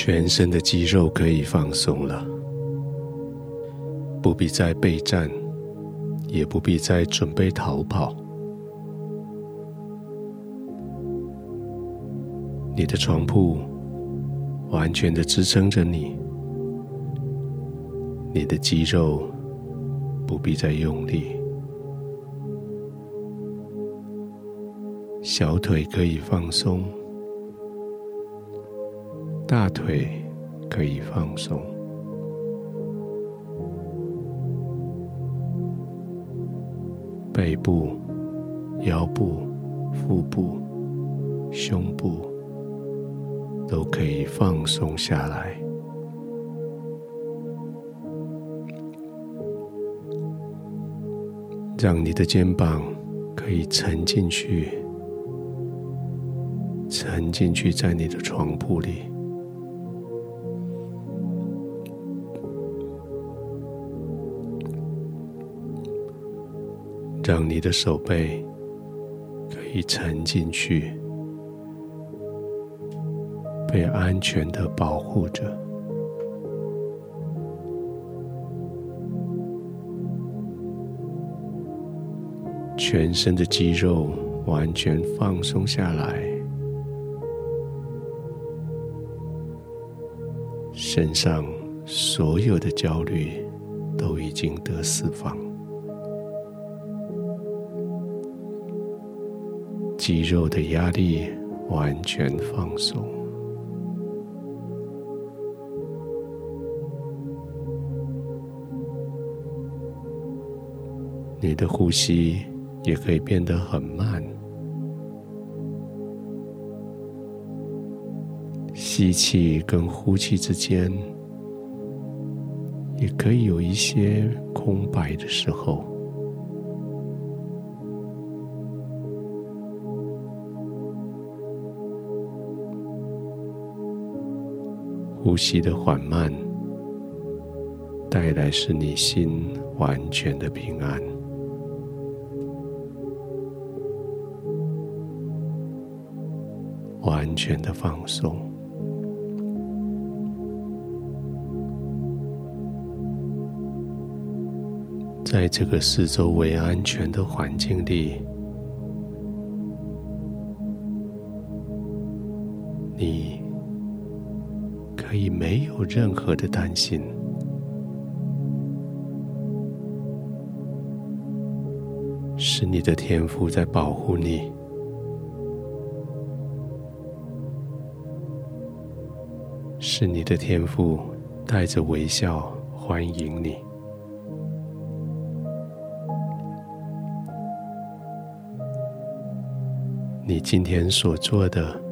全身的肌肉可以放松了，不必再备战，也不必再准备逃跑。你的床铺完全的支撑着你，你的肌肉不必再用力，小腿可以放松。大腿可以放松，背部、腰部、腹部、胸部都可以放松下来，让你的肩膀可以沉进去，沉进去在你的床铺里。让你的手背可以沉进去，被安全的保护着，全身的肌肉完全放松下来，身上所有的焦虑都已经得释放。肌肉的压力完全放松，你的呼吸也可以变得很慢，吸气跟呼气之间也可以有一些空白的时候。呼吸的缓慢，带来是你心完全的平安，完全的放松。在这个四周围安全的环境里，你。可以没有任何的担心，是你的天赋在保护你，是你的天赋带着微笑欢迎你。你今天所做的。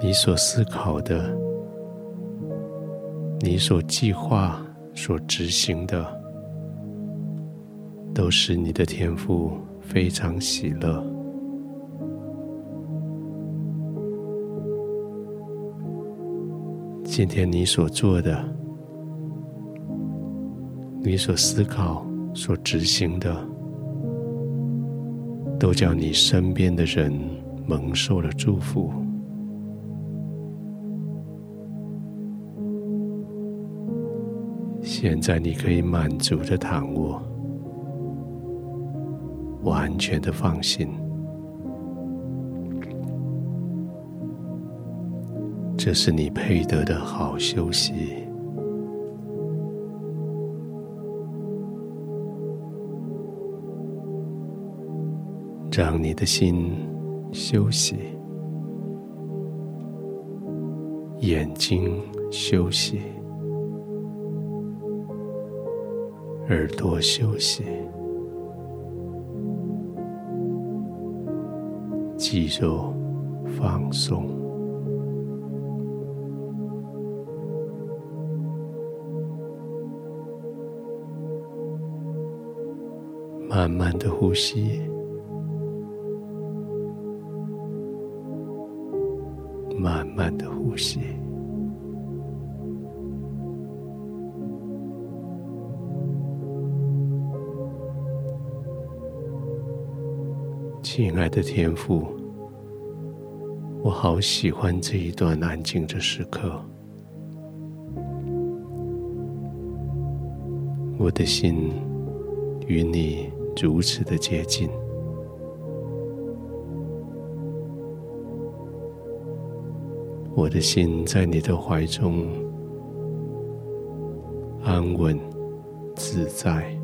你所思考的，你所计划、所执行的，都是你的天赋非常喜乐。今天你所做的，你所思考、所执行的，都叫你身边的人蒙受了祝福。现在你可以满足的躺卧，完全的放心，这是你配得的好休息，让你的心休息，眼睛休息。耳朵休息，肌肉放松，慢慢的呼吸，慢慢的呼吸。亲爱的天父，我好喜欢这一段安静的时刻。我的心与你如此的接近，我的心在你的怀中安稳自在，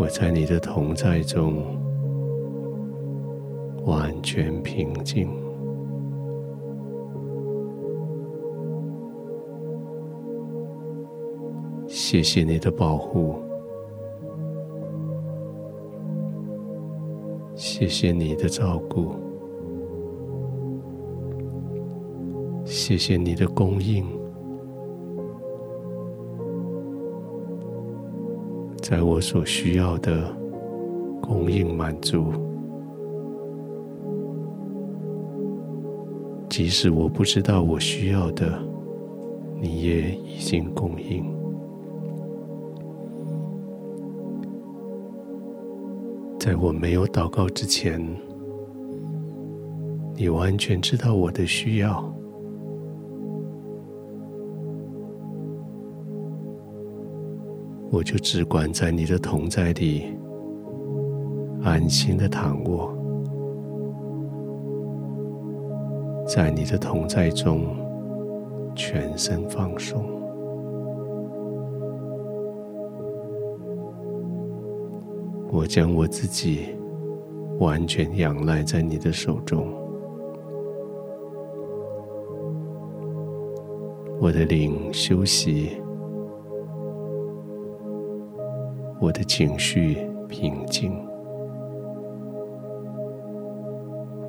我在你的同在中完全平静。谢谢你的保护，谢谢你的照顾，谢谢你的供应，在我所需要的供应满足，即使我不知道我需要的，你也已经供应。在我没有祷告之前，你完全知道我的需要，我就只管在你的同在里安心的躺卧，在你的同在中全身放松。我将我自己完全仰赖在你的手中，我的灵休息，我的情绪平静，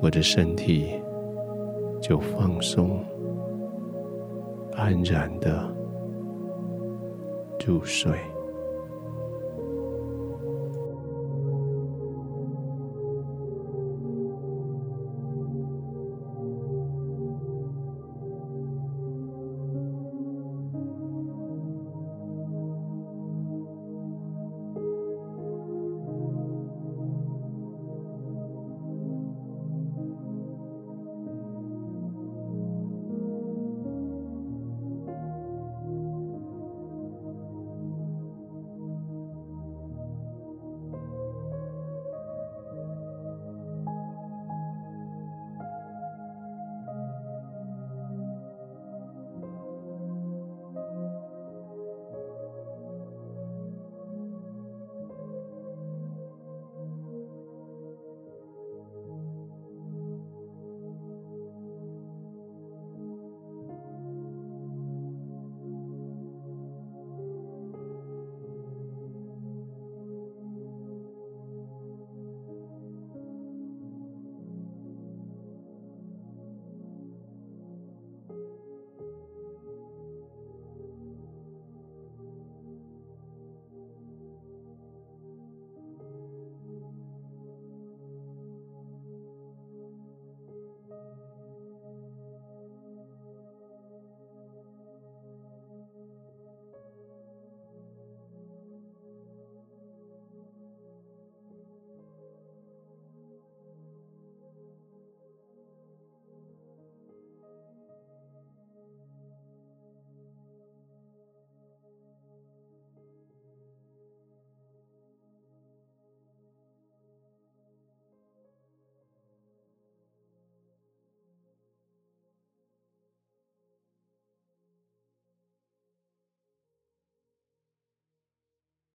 我的身体就放松，安然的入睡。